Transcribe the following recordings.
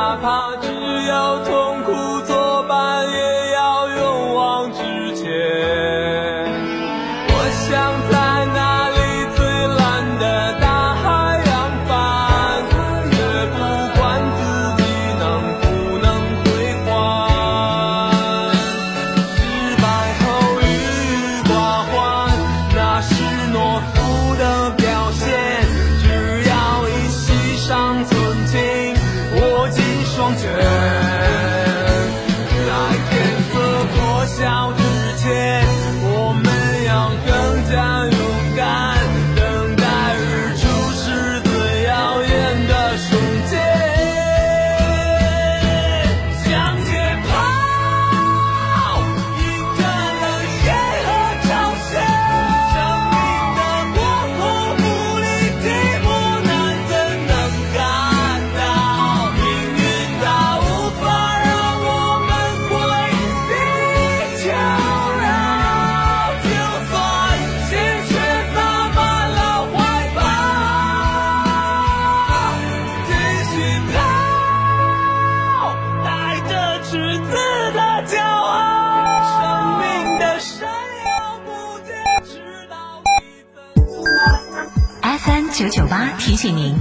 哪怕 Yeah. 九九八提醒您，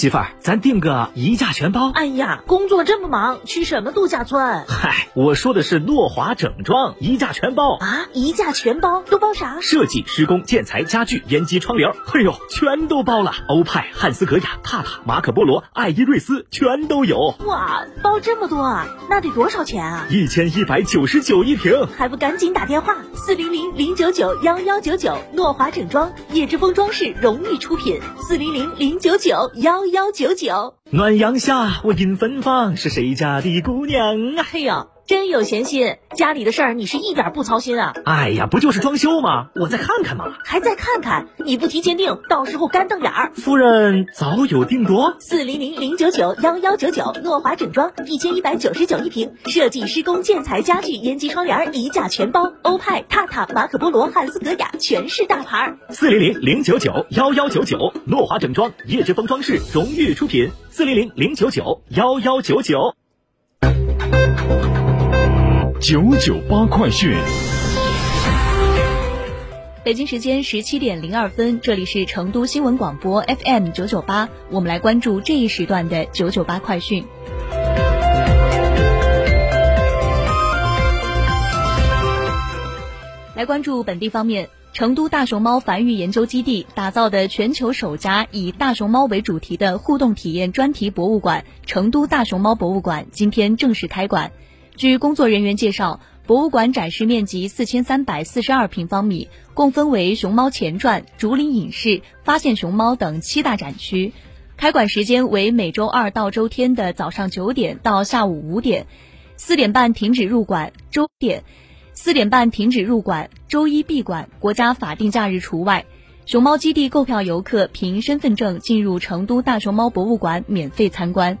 媳妇儿，咱订个一价全包。哎呀，工作这么忙，去什么度假村嗨，我说的是诺华整装一价全包，啊？一价全包都包啥？设计、施工、建材、家具、烟机、窗帘，哎呦，全都包了。欧派、汉斯格雅、帕塔、马可波罗、爱依瑞斯全都有，哇，包这么多啊，那得多少钱啊？一千一百九十九一平。还不赶紧打电话四零零零九九幺幺九九，诺华整装叶之峰装饰荣誉出品，四零零零九九幺幺九九。暖阳下，我迎芬芳，是谁家的姑娘啊？嘿呀，真有闲心，家里的事儿你是一点不操心啊？哎呀，不就是装修吗？我再看看嘛。还再看看，你不提前定，到时候干瞪眼儿。夫人早有定夺。四零零零九九幺幺九九，诺华整装一千一百九十九一平，设计施工建材家具烟机窗帘一价全包，欧派、榻榻、马可波罗、汉斯格雅全是大牌儿。四零零零九九幺幺九九，诺华整装叶之峰装饰荣誉出品。四零零零九九幺幺九九。九九八快讯。北京时间十七点零二分，这里是成都新闻广播 FM 九九八，我们来关注这一时段的九九八快讯。来关注本地方面，成都大熊猫繁育研究基地打造的全球首家以大熊猫为主题的互动体验专题博物馆——成都大熊猫博物馆今天正式开馆。据工作人员介绍，博物馆展示面积四千三百四十二平方米，共分为熊猫前传、竹林影视、发现熊猫等七大展区。开馆时间为每周二到周天的早上九点到下午五点，四点半停止入馆，周点四点半停止入馆，周一闭馆，国家法定假日除外。熊猫基地购票游客凭身份证进入成都大熊猫博物馆免费参观。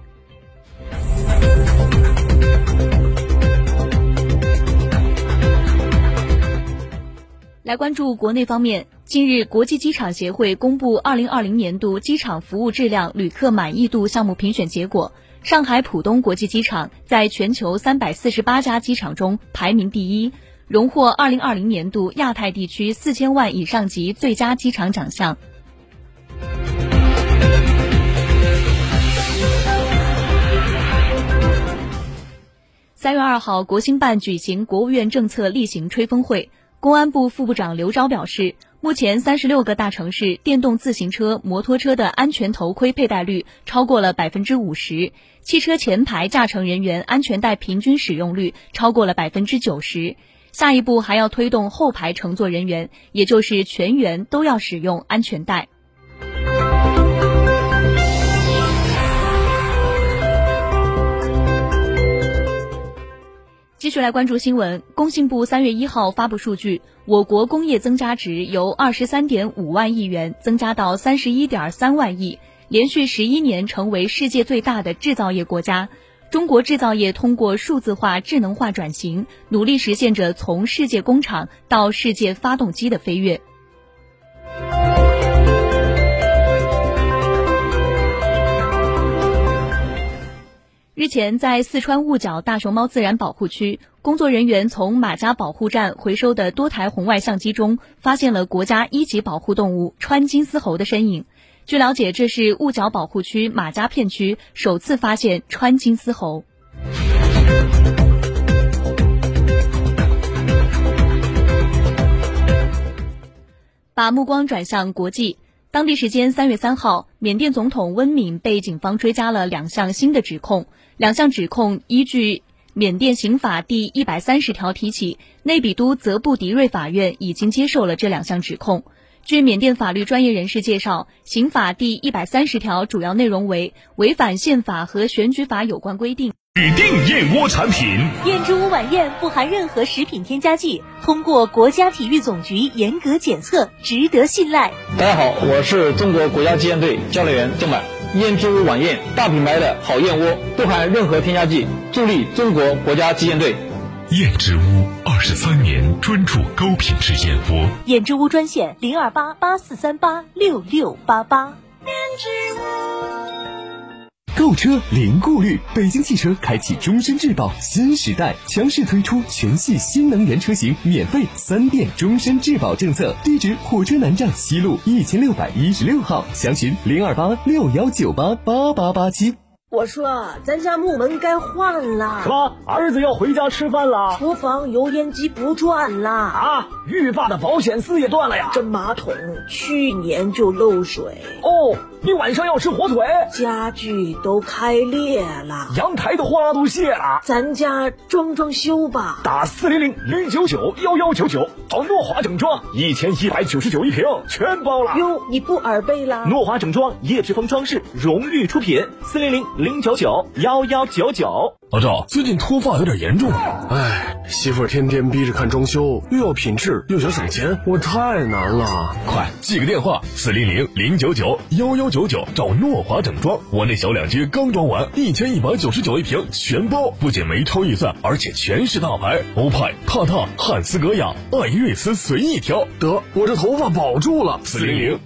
来关注国内方面，近日，国际机场协会公布二零二零年度机场服务质量旅客满意度项目评选结果，上海浦东国际机场在全球三百四十八家机场中排名第一，荣获二零二零年度亚太地区四千万以上级最佳机场奖项。三月二号，国新办举行国务院政策例行吹风会。公安部副部长刘钊表示，目前三十六个大城市电动自行车、摩托车的安全头盔佩戴率超过了百分之五十，汽车前排驾乘人员安全带平均使用率超过了百分之九十。下一步还要推动后排乘坐人员，也就是全员都要使用安全带。继续来关注新闻。工信部三月一号发布数据，我国工业增加值由二十三点五万亿元增加到三十一点三万亿，连续十一年成为世界最大的制造业国家。中国制造业通过数字化、智能化转型，努力实现着从世界工厂到世界发动机的飞跃。日前，在四川雾角大熊猫自然保护区，工作人员从马家保护站回收的多台红外相机中，发现了国家一级保护动物川金丝猴的身影。据了解，这是雾角保护区马家片区首次发现川金丝猴。把目光转向国际。当地时间三月三号，缅甸总统温敏被警方追加了两项新的指控。两项指控依据缅甸刑法第一百三十条提起，内比都泽布迪瑞法院已经接受了这两项指控。据缅甸法律专业人士介绍，刑法第一百三十条主要内容为违反宪法和选举法有关规定。指定燕窝产品，燕之屋晚宴不含任何食品添加剂，通过国家体育总局严格检测，值得信赖。大家好，我是中国国家击剑队教练员郑满。燕之屋晚宴，大品牌的好燕窝，不含任何添加剂，助力中国国家击剑队。燕之屋二十三年专注高品质燕窝。燕之屋专线零二八八四三八六六八八。购车零顾虑，北京汽车开启终身质保新时代，强势推出全系新能源车型免费三电终身质保政策。地址：火车南站西路一千六百一十六号，详询零二八六幺九八八八八七。我说，咱家木门该换了。什么？儿子要回家吃饭了？厨房油烟机不转了啊！浴霸的保险丝也断了呀！这马桶去年就漏水。哦，你晚上要吃火腿？家具都开裂了，阳台的花都谢了。咱家装装修吧，打四零零零九九幺幺九九找诺华整装，一千一百九十九一瓶，全包了。哟，你不耳背了？诺华整装叶志峰装饰荣誉出品，四零零零九九幺幺九九。老赵，最近脱发有点严重，哎，媳妇儿天天逼着看装修，又要品质又想省钱，我太难了。快记个电话，四零零零九九幺幺九九，找诺华整装。我那小两居刚装完，一千一百九十九一平，全包，不仅没超预算，而且全是大牌，欧派、帕塔、汉斯格雅、艾瑞斯随意挑。得，我这头发保住了。四零零零。